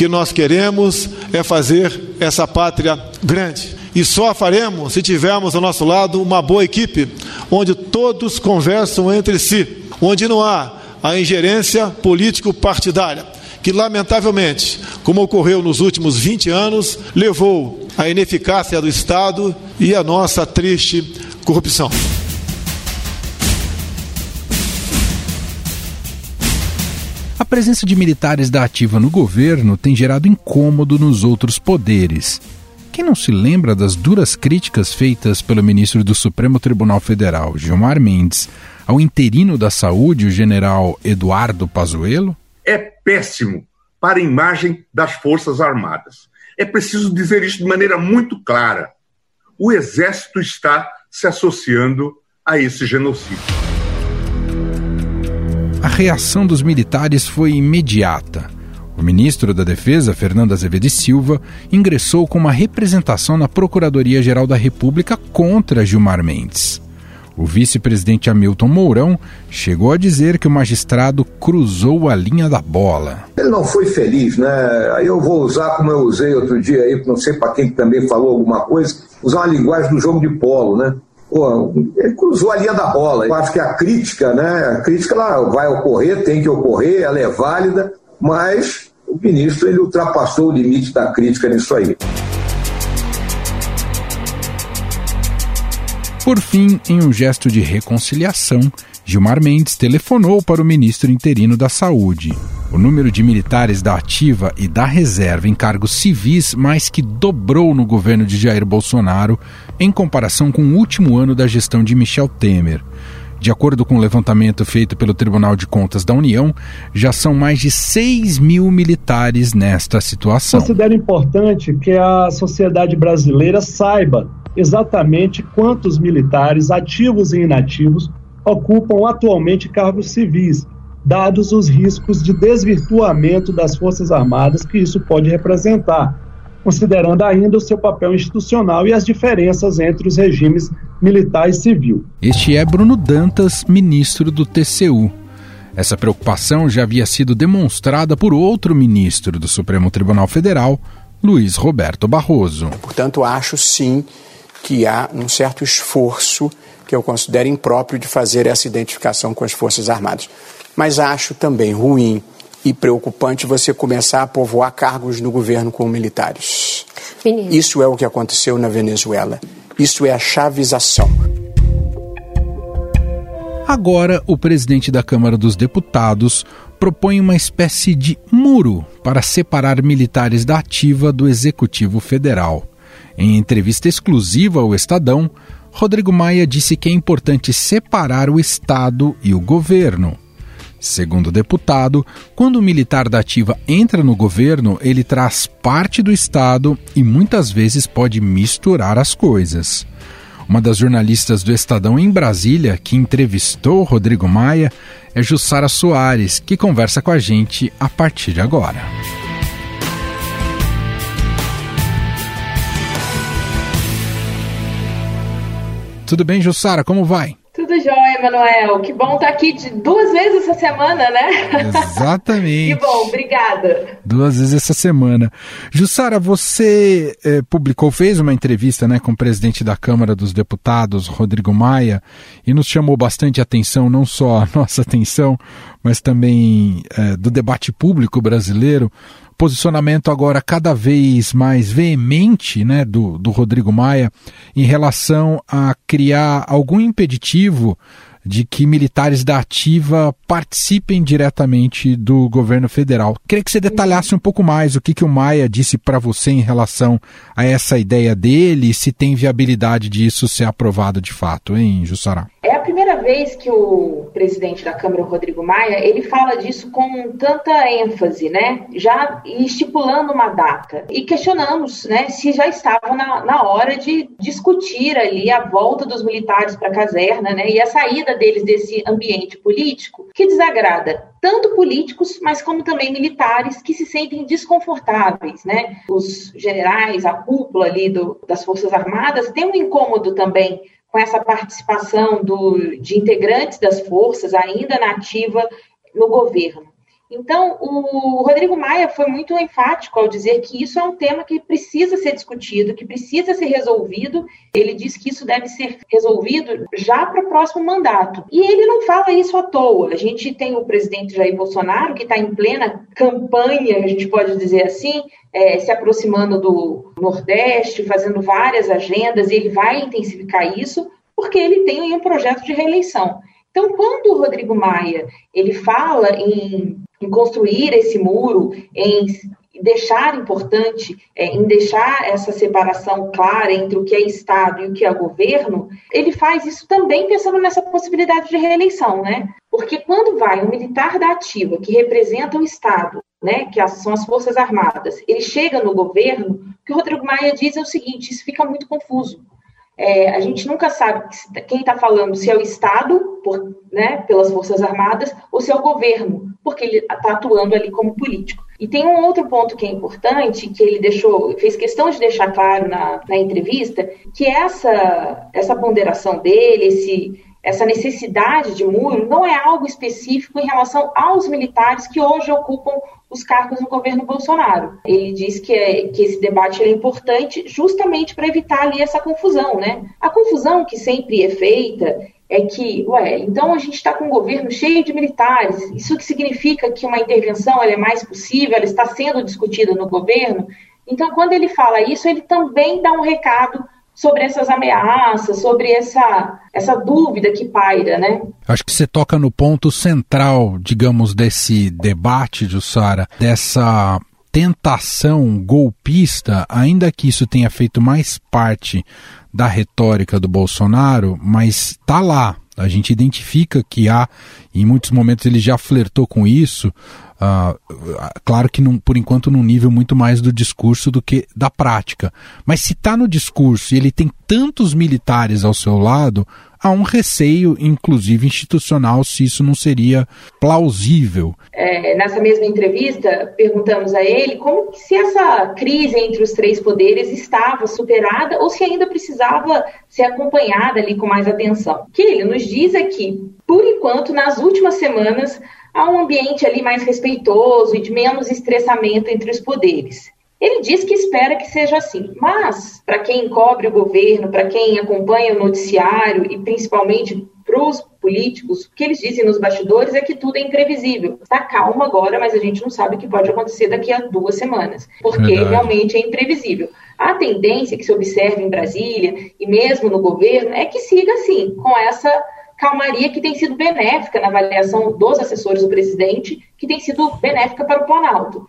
que nós queremos é fazer essa pátria grande. E só faremos se tivermos ao nosso lado uma boa equipe, onde todos conversam entre si, onde não há a ingerência político-partidária, que lamentavelmente, como ocorreu nos últimos 20 anos, levou à ineficácia do Estado e à nossa triste corrupção. A presença de militares da ativa no governo tem gerado incômodo nos outros poderes. Quem não se lembra das duras críticas feitas pelo ministro do Supremo Tribunal Federal, Gilmar Mendes, ao interino da Saúde, o general Eduardo Pazuello? É péssimo para a imagem das Forças Armadas. É preciso dizer isso de maneira muito clara. O Exército está se associando a esse genocídio. A reação dos militares foi imediata. O ministro da Defesa, Fernando Azevedo e Silva, ingressou com uma representação na Procuradoria-Geral da República contra Gilmar Mendes. O vice-presidente Hamilton Mourão chegou a dizer que o magistrado cruzou a linha da bola. Ele não foi feliz, né? Aí eu vou usar como eu usei outro dia aí, não sei para quem também falou alguma coisa, usar uma linguagem do jogo de polo, né? Pô, ele cruzou a linha da bola. Eu acho que a crítica, né? A crítica ela vai ocorrer, tem que ocorrer, ela é válida, mas o ministro ele ultrapassou o limite da crítica nisso aí. Por fim, em um gesto de reconciliação, Gilmar Mendes telefonou para o ministro interino da Saúde. O número de militares da ativa e da reserva em cargos civis mais que dobrou no governo de Jair Bolsonaro em comparação com o último ano da gestão de Michel Temer. De acordo com o um levantamento feito pelo Tribunal de Contas da União, já são mais de 6 mil militares nesta situação. Considero importante que a sociedade brasileira saiba exatamente quantos militares, ativos e inativos, ocupam atualmente cargos civis, dados os riscos de desvirtuamento das Forças Armadas que isso pode representar, considerando ainda o seu papel institucional e as diferenças entre os regimes militar e civil. Este é Bruno Dantas, ministro do TCU. Essa preocupação já havia sido demonstrada por outro ministro do Supremo Tribunal Federal, Luiz Roberto Barroso. Portanto, acho sim que há um certo esforço que eu considero impróprio de fazer essa identificação com as Forças Armadas. Mas acho também ruim e preocupante você começar a povoar cargos no governo com militares. Menino. Isso é o que aconteceu na Venezuela. Isso é a chavização. Agora, o presidente da Câmara dos Deputados propõe uma espécie de muro para separar militares da ativa do Executivo Federal. Em entrevista exclusiva ao Estadão, Rodrigo Maia disse que é importante separar o Estado e o governo. Segundo o deputado, quando o militar da ativa entra no governo, ele traz parte do Estado e muitas vezes pode misturar as coisas. Uma das jornalistas do Estadão em Brasília, que entrevistou Rodrigo Maia, é Jussara Soares, que conversa com a gente a partir de agora. Tudo bem, Jussara? Como vai? Tudo jóia, Emanuel. Que bom estar aqui de duas vezes essa semana, né? Exatamente. que bom, obrigada. Duas vezes essa semana. Jussara, você eh, publicou, fez uma entrevista né, com o presidente da Câmara dos Deputados, Rodrigo Maia, e nos chamou bastante atenção, não só a nossa atenção, mas também eh, do debate público brasileiro, posicionamento agora cada vez mais veemente né, do, do Rodrigo Maia em relação a criar algum impeditivo de que militares da ativa participem diretamente do governo federal. Queria que você detalhasse um pouco mais o que, que o Maia disse para você em relação a essa ideia dele e se tem viabilidade disso ser aprovado de fato, hein, Jussará? É a primeira vez que o presidente da Câmara, Rodrigo Maia, ele fala disso com tanta ênfase, né? Já estipulando uma data. E questionamos né, se já estava na, na hora de discutir ali a volta dos militares para a caserna né, e a saída deles desse ambiente político que desagrada tanto políticos, mas como também militares que se sentem desconfortáveis, né? Os generais, a cúpula ali do, das Forças Armadas tem um incômodo também com essa participação do, de integrantes das forças ainda nativa no governo. Então, o Rodrigo Maia foi muito enfático ao dizer que isso é um tema que precisa ser discutido, que precisa ser resolvido. Ele diz que isso deve ser resolvido já para o próximo mandato. E ele não fala isso à toa. A gente tem o presidente Jair Bolsonaro, que está em plena campanha, a gente pode dizer assim, é, se aproximando do Nordeste, fazendo várias agendas, e ele vai intensificar isso, porque ele tem um projeto de reeleição. Então, quando o Rodrigo Maia ele fala em, em construir esse muro, em deixar importante, é, em deixar essa separação clara entre o que é Estado e o que é governo, ele faz isso também pensando nessa possibilidade de reeleição, né? Porque quando vai um militar da ativa, que representa o Estado, né, que são as Forças Armadas, ele chega no governo, o que o Rodrigo Maia diz é o seguinte: isso fica muito confuso. É, a gente nunca sabe quem está falando, se é o Estado, por, né, pelas Forças Armadas, ou se é o governo, porque ele está atuando ali como político. E tem um outro ponto que é importante, que ele deixou, fez questão de deixar claro na, na entrevista, que essa, essa ponderação dele, esse, essa necessidade de muro, não é algo específico em relação aos militares que hoje ocupam os cargos no governo Bolsonaro. Ele diz que, é, que esse debate é importante justamente para evitar ali essa confusão, né? A confusão que sempre é feita é que, ué, então a gente está com um governo cheio de militares, isso que significa que uma intervenção é mais possível, ela está sendo discutida no governo. Então, quando ele fala isso, ele também dá um recado sobre essas ameaças, sobre essa, essa dúvida que paira, né? Acho que você toca no ponto central, digamos, desse debate, Jussara, dessa tentação golpista, ainda que isso tenha feito mais parte da retórica do Bolsonaro, mas está lá. A gente identifica que há, em muitos momentos ele já flertou com isso, Uh, claro que num, por enquanto num nível muito mais do discurso do que da prática. Mas se está no discurso e ele tem tantos militares ao seu lado, há um receio, inclusive institucional, se isso não seria plausível. É, nessa mesma entrevista, perguntamos a ele como se essa crise entre os três poderes estava superada ou se ainda precisava ser acompanhada ali com mais atenção. O que ele nos diz é que, por enquanto, nas últimas semanas, há um ambiente ali mais respeitoso e de menos estressamento entre os poderes. Ele diz que espera que seja assim, mas para quem cobre o governo, para quem acompanha o noticiário e principalmente para os políticos, o que eles dizem nos bastidores é que tudo é imprevisível. Está calmo agora, mas a gente não sabe o que pode acontecer daqui a duas semanas, porque Verdade. realmente é imprevisível. A tendência que se observa em Brasília e mesmo no governo é que siga assim, com essa calmaria que tem sido benéfica na avaliação dos assessores do presidente, que tem sido benéfica para o Planalto.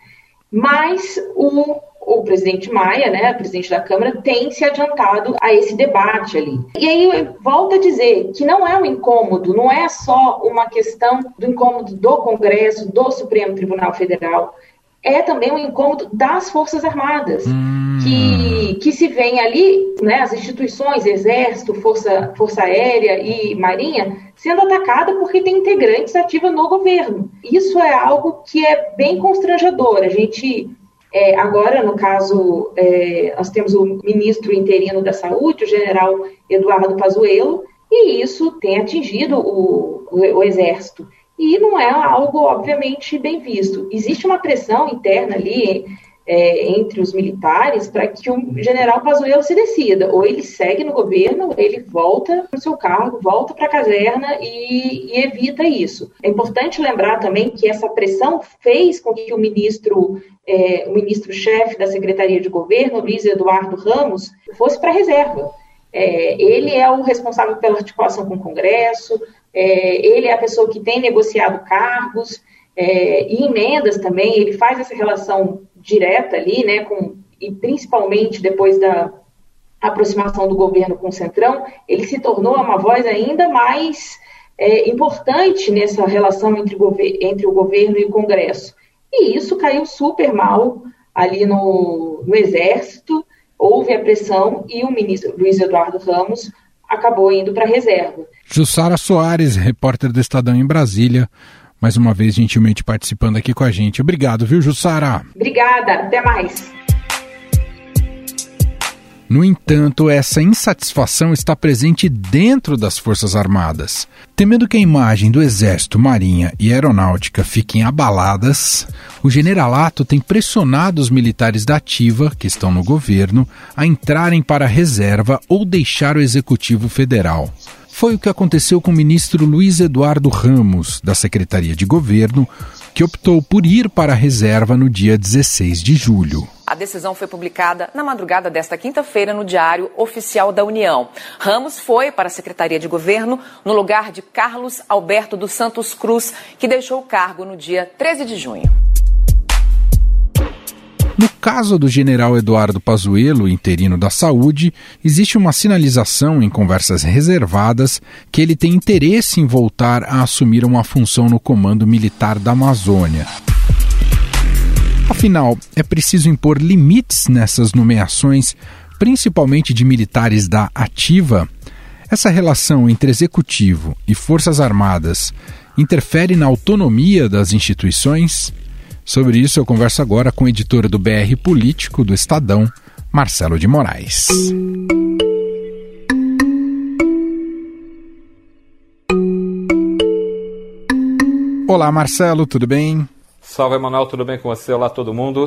Mas o, o presidente Maia, né, presidente da Câmara, tem se adiantado a esse debate ali. E aí, volto a dizer que não é um incômodo, não é só uma questão do incômodo do Congresso, do Supremo Tribunal Federal, é também um incômodo das Forças Armadas, hum. que, que se vê ali, né, as instituições, Exército, Força, Força Aérea e Marinha, sendo atacada porque tem integrantes ativos no governo. Isso é algo que é bem constrangedor. A gente, é, agora, no caso, é, nós temos o ministro interino da Saúde, o general Eduardo Pazuello, e isso tem atingido o, o, o Exército e não é algo, obviamente, bem visto. Existe uma pressão interna ali é, entre os militares para que o general Pazuello se decida. Ou ele segue no governo, ou ele volta para o seu cargo, volta para a caserna e, e, evita isso. É importante lembrar também que essa pressão fez com que o ministro, é, o ministro-chefe da Secretaria de Governo, Luiz Eduardo Ramos, fosse para a reserva. É, ele é o responsável pela articulação com o Congresso, é, ele é a pessoa que tem negociado cargos é, e emendas também, ele faz essa relação direta ali, né, com, e principalmente depois da aproximação do governo com o Centrão, ele se tornou uma voz ainda mais é, importante nessa relação entre, entre, o governo e o Congresso. E isso caiu super mal ali no, no Exército, houve a pressão e o ministro Luiz Eduardo Ramos acabou indo para a reserva. Jussara Soares, repórter do Estadão em Brasília, mais uma vez gentilmente participando aqui com a gente. Obrigado, viu, Jussara? Obrigada, até mais. No entanto, essa insatisfação está presente dentro das Forças Armadas. Temendo que a imagem do Exército, Marinha e Aeronáutica fiquem abaladas, o generalato tem pressionado os militares da Ativa, que estão no governo, a entrarem para a reserva ou deixar o Executivo Federal. Foi o que aconteceu com o ministro Luiz Eduardo Ramos, da Secretaria de Governo, que optou por ir para a reserva no dia 16 de julho. A decisão foi publicada na madrugada desta quinta-feira no Diário Oficial da União. Ramos foi para a Secretaria de Governo no lugar de Carlos Alberto dos Santos Cruz, que deixou o cargo no dia 13 de junho. No caso do general Eduardo Pazuello, interino da Saúde, existe uma sinalização em conversas reservadas que ele tem interesse em voltar a assumir uma função no Comando Militar da Amazônia. Afinal, é preciso impor limites nessas nomeações, principalmente de militares da Ativa. Essa relação entre executivo e Forças Armadas interfere na autonomia das instituições? Sobre isso eu converso agora com o editor do BR Político do Estadão, Marcelo de Moraes. Olá, Marcelo, tudo bem? Salve, Emanuel, tudo bem com você? Olá, todo mundo.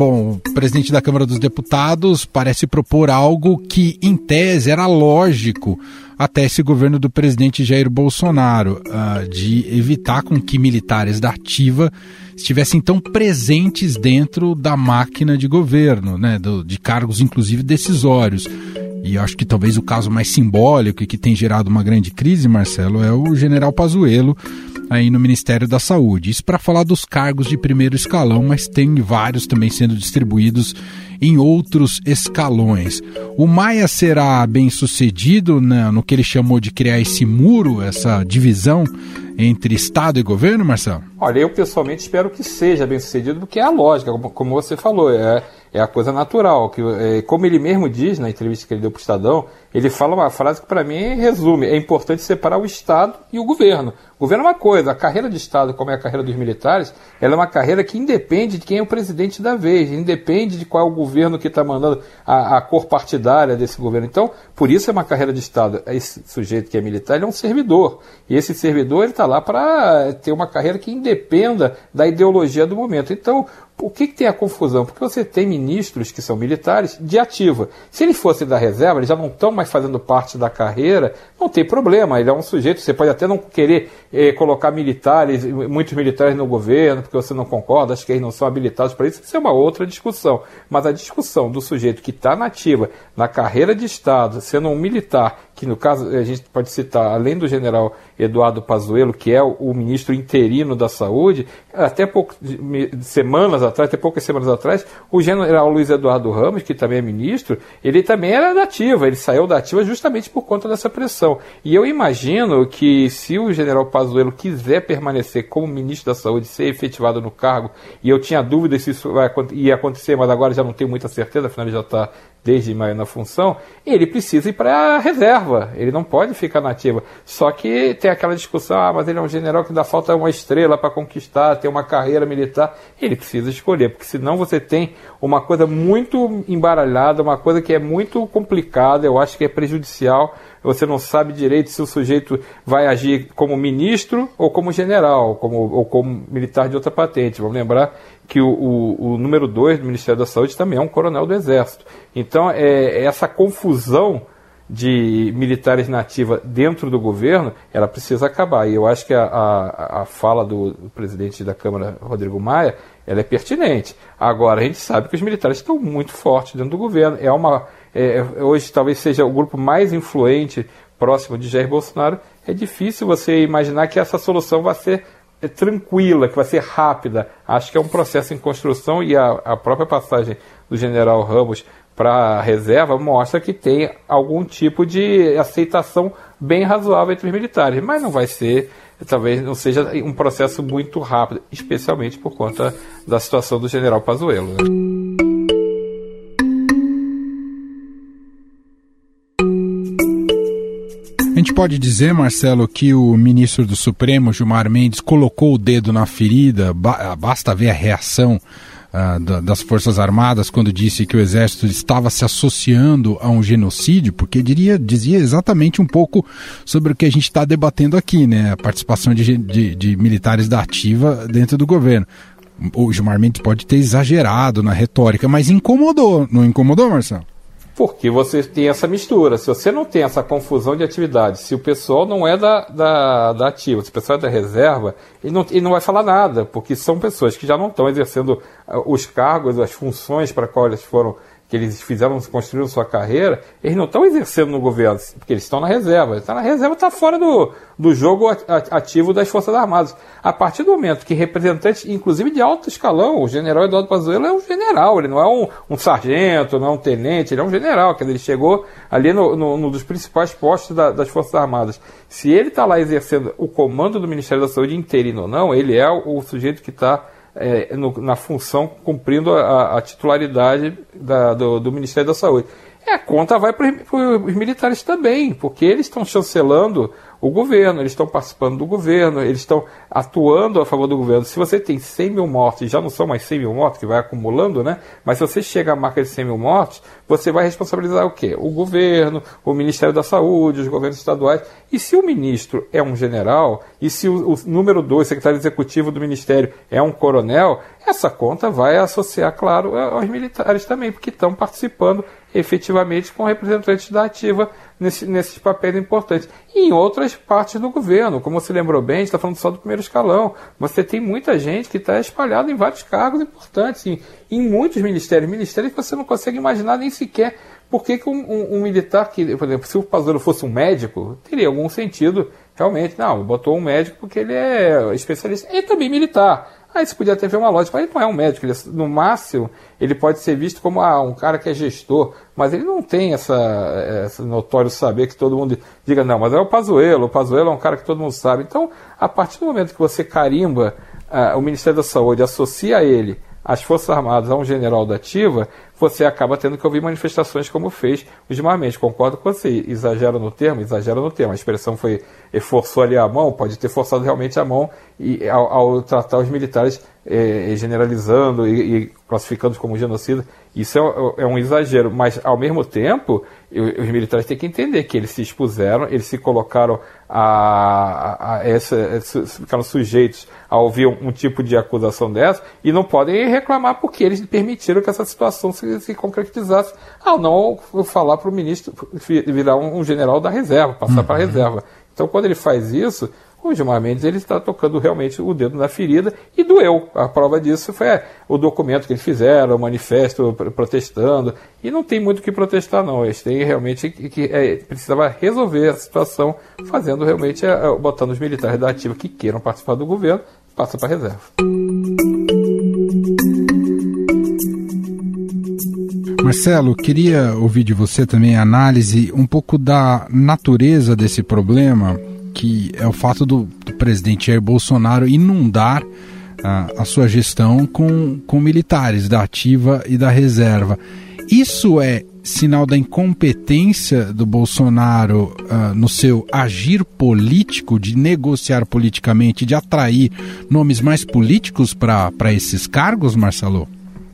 Bom, o presidente da Câmara dos Deputados parece propor algo que, em tese, era lógico até esse governo do presidente Jair Bolsonaro, uh, de evitar com que militares da ativa estivessem tão presentes dentro da máquina de governo, né, do, de cargos inclusive decisórios. E acho que talvez o caso mais simbólico e que tem gerado uma grande crise, Marcelo, é o general Pazuello, aí no Ministério da Saúde. Isso para falar dos cargos de primeiro escalão, mas tem vários também sendo distribuídos em outros escalões. O Maia será bem sucedido né, no que ele chamou de criar esse muro, essa divisão entre Estado e governo, Marcelo? Olha, eu pessoalmente espero que seja bem sucedido, porque é a lógica, como, como você falou, é, é a coisa natural. Que, é, como ele mesmo diz na entrevista que ele deu para o Estadão, ele fala uma frase que para mim resume: é importante separar o Estado e o governo. O governo é uma coisa, a carreira de Estado, como é a carreira dos militares, ela é uma carreira que independe de quem é o presidente da vez, independe de qual é o governo que está mandando a, a, cor partidária desse governo. Então, por isso é uma carreira de Estado. Esse sujeito que é militar, ele é um servidor. E esse servidor, ele está lá para ter uma carreira que independa da ideologia do momento. Então, o que, que, tem a confusão? Porque você tem ministros que são militares de ativa. Se eles fossem da reserva, eles já não estão mais fazendo parte da carreira, não tem problema. Ele é um sujeito, você pode até não querer eh, colocar militares, muitos militares no governo, porque você não concorda, acho que eles não são habilitados para isso, isso é uma outra discussão. Mas a discussão do sujeito que está na ativa, na carreira de Estado, sendo um militar, que no caso a gente pode citar, além do general Eduardo Pazuello, que é o, ministro interino da Saúde, até poucas semanas atrás, até poucas semanas atrás, o general Luiz Eduardo Ramos, que também é ministro, ele também era da ativa, ele saiu da ativa justamente por conta dessa pressão. E eu imagino que se o general Pazuello quiser permanecer como ministro da Saúde, ser efetivado no cargo, e eu tinha dúvida se isso vai, ia acontecer, mas agora já não tenho muita certeza, afinal ele já está desde maio na função, ele precisa ir para a reserva, ele não pode ficar na ativa. Só que tem aquela discussão, ah, mas ele é um general que ainda falta uma estrela para conquistar, ter uma carreira militar. Ele precisa escolher, porque senão você tem uma coisa muito embaralhada, uma coisa que é muito complicada, eu acho que é prejudicial. Você não sabe direito se o sujeito vai agir como ministro ou como general, como, ou como militar de outra patente. Vamos lembrar que o, o, o número 2 do Ministério da Saúde também é um coronel do Exército. Então, é, essa confusão de militares nativa dentro do governo, ela precisa acabar. E eu acho que a, a, a fala do, do, presidente da Câmara, Rodrigo Maia, ela é pertinente. Agora, a gente sabe que os militares estão muito fortes dentro do governo. É uma, é, hoje talvez seja o grupo mais influente próximo de Jair Bolsonaro. É difícil você imaginar que essa solução vai ser é tranquila, que vai ser rápida. Acho que é um processo em construção e a, a própria passagem do general Ramos para a reserva mostra que tem algum tipo de aceitação bem razoável entre os militares, mas não vai ser, talvez não seja um processo muito rápido, especialmente por conta da situação do general Pazuello. Né? A gente pode dizer, Marcelo, que o ministro do Supremo, Gilmar Mendes, colocou o dedo na ferida, basta ver a reação uh, das Forças Armadas quando disse que o Exército estava se associando a um genocídio, porque diria, dizia exatamente um pouco sobre o que a gente está debatendo aqui, né? A participação de, de, de militares da ativa dentro do governo o Gilmar Mendes pode ter exagerado na retórica, mas incomodou, não incomodou, Marcelo? Porque você tem essa mistura. Se você não tem essa confusão de atividades, se o pessoal não é da, da, da ativa, se o pessoal é da reserva, ele não, ele não vai falar nada, porque são pessoas que já não estão exercendo ah, os cargos, as funções para quais eles foram que eles fizeram, construíram sua carreira, eles não estão exercendo no governo, porque eles estão na reserva. Está na reserva, está fora do, do jogo ativo das Forças Armadas. A partir do momento que representantes, inclusive de alto escalão, o general Eduardo Pazuello é um general, ele não é um, um sargento, não é um tenente, ele é um general, quer dizer, ele chegou ali no, no, no dos principais postos da, das Forças Armadas. Se ele está lá exercendo o comando do Ministério da Saúde interino ou não, ele é o, o sujeito que está é, no, na função cumprindo a, a titularidade da, do, do, Ministério da Saúde. É, a conta vai para os militares também, porque eles estão chancelando o governo, eles estão participando do governo, eles estão atuando a favor do governo. Se você tem 100 mil mortes, já não são mais 100 mil mortes, que vai acumulando, né? Mas se você chega à marca de 100 mil mortes, você vai responsabilizar o quê? O governo, o Ministério da Saúde, os governos estaduais. E se o ministro é um general, e se o, o número 2, secretário executivo do ministério, é um coronel, essa conta vai associar, claro, aos militares também, porque estão participando efetivamente com representantes da ativa nesse, nesses papéis importantes. E em outras partes do governo, como você lembrou bem, está falando só do primeiro escalão. Você tem muita gente que está espalhada em vários cargos importantes, em, em muitos ministérios, ministérios que você não consegue imaginar nem sequer por que, que um, um, um, militar que, por exemplo, se o Pazuello fosse um médico, teria algum sentido, realmente, não, botou um médico porque ele é especialista, e também militar. Aí você podia até ver uma lógica, ele não é um médico, ele, no máximo ele pode ser visto como ah, um cara que é gestor, mas ele não tem essa, esse notório saber que todo mundo diga, não, mas é o Pazuello, o Pazuello é um cara que todo mundo sabe. Então, a partir do momento que você carimba ah, o Ministério da Saúde, associa ele as Forças Armadas a um general da ativa, você acaba tendo que ouvir manifestações como fez o Gilmar. Concordo com você, exagera no termo, exagera no termo. A expressão foi, forçou ali a mão, pode ter forçado realmente a mão e, ao, ao tratar os militares é, generalizando e, e classificando como genocida. Isso é, é, um exagero, mas ao mesmo tempo, os militares têm que entender que eles se expuseram, eles se colocaram a, a, a essa, ficaram sujeitos a ouvir um, um, tipo de acusação dessa e não podem reclamar porque eles permitiram que essa situação se, se concretizasse ao não falar para o ministro virar um, um, general da reserva, passar uhum. para a reserva. Então, quando ele faz isso, o Gilmar Mendes ele está tocando realmente o dedo na ferida e doeu. A prova disso foi é, o documento que eles fizeram, o manifesto protestando. E não tem muito o que protestar, não. Eles têm realmente que é, precisava resolver a situação, fazendo realmente, é, botando os militares da ativa que queiram participar do governo, passa para a reserva. Marcelo, queria ouvir de você também a análise um pouco da natureza desse problema que é o fato do, do presidente Jair Bolsonaro inundar uh, a sua gestão com, com militares da ativa e da reserva. Isso é sinal da incompetência do Bolsonaro uh, no seu agir político, de negociar politicamente, de atrair nomes mais políticos para esses cargos, Marcelo?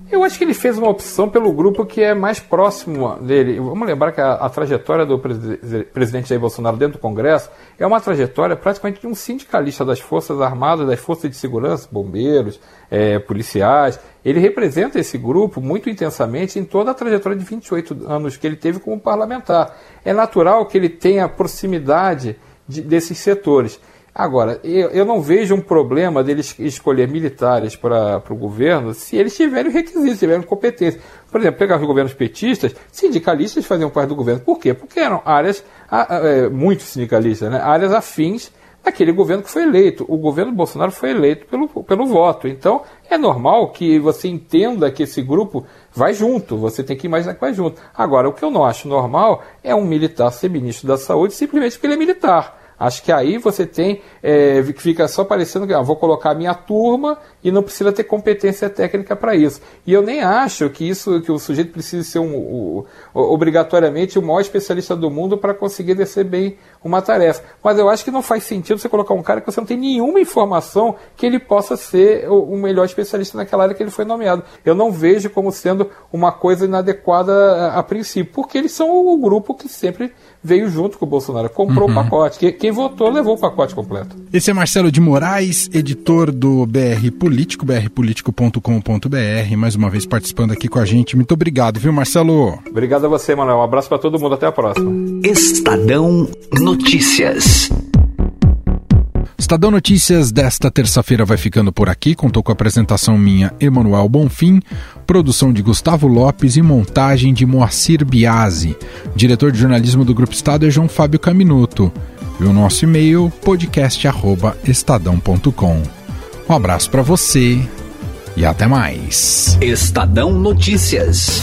Eu acho que ele fez uma opção pelo grupo que é mais próximo dele. Vamos lembrar que a, a trajetória do presidente Jair Bolsonaro dentro do Congresso é uma trajetória praticamente de um sindicalista das Forças Armadas, das Forças de Segurança, bombeiros, é, policiais. Ele representa esse grupo muito intensamente em toda a trajetória de 28 anos que ele teve como parlamentar. É natural que ele tenha proximidade de, desses setores. Agora, eu, eu não vejo um problema deles escolher militares para o governo se eles tiverem requisitos, tiverem competência. Por exemplo, pegar os governos petistas, sindicalistas faziam parte do governo. Por quê? Porque eram áreas, é, muito sindicalistas, né? áreas afins daquele governo que foi eleito. O governo Bolsonaro foi eleito pelo, pelo voto. Então, é normal que você entenda que esse grupo vai junto, você tem que imaginar que vai junto. Agora, o que eu não acho normal é um militar ser ministro da Saúde simplesmente porque ele é militar. Acho que aí você tem, é, fica só parecendo que ah, vou colocar a minha turma e não precisa ter competência técnica para isso. E eu nem acho que isso, que o sujeito precise ser um, um, obrigatoriamente o maior especialista do mundo para conseguir descer bem uma tarefa. Mas eu acho que não faz sentido você colocar um cara que você não tem nenhuma informação que ele possa ser o, o melhor especialista naquela área que ele foi nomeado. Eu não vejo como sendo uma coisa inadequada a, a princípio, porque eles são o grupo que sempre veio junto com o Bolsonaro, comprou uhum. o pacote. Quem, quem, votou levou o pacote completo. Esse é Marcelo de Moraes, editor do BR Político, brpolitico.com.br, mais uma vez participando aqui com a gente. Muito obrigado, viu, Marcelo? Obrigado a você, Manuel. Um abraço para todo mundo. Até a próxima. Estadão Notícias. Estadão Notícias desta terça-feira vai ficando por aqui. Contou com a apresentação minha, Emanuel Bonfim, produção de Gustavo Lopes e montagem de Moacir Biasi. Diretor de jornalismo do Grupo Estado é João Fábio Caminuto. E o nosso e-mail, podcast.estadão.com. Um abraço para você e até mais. Estadão Notícias.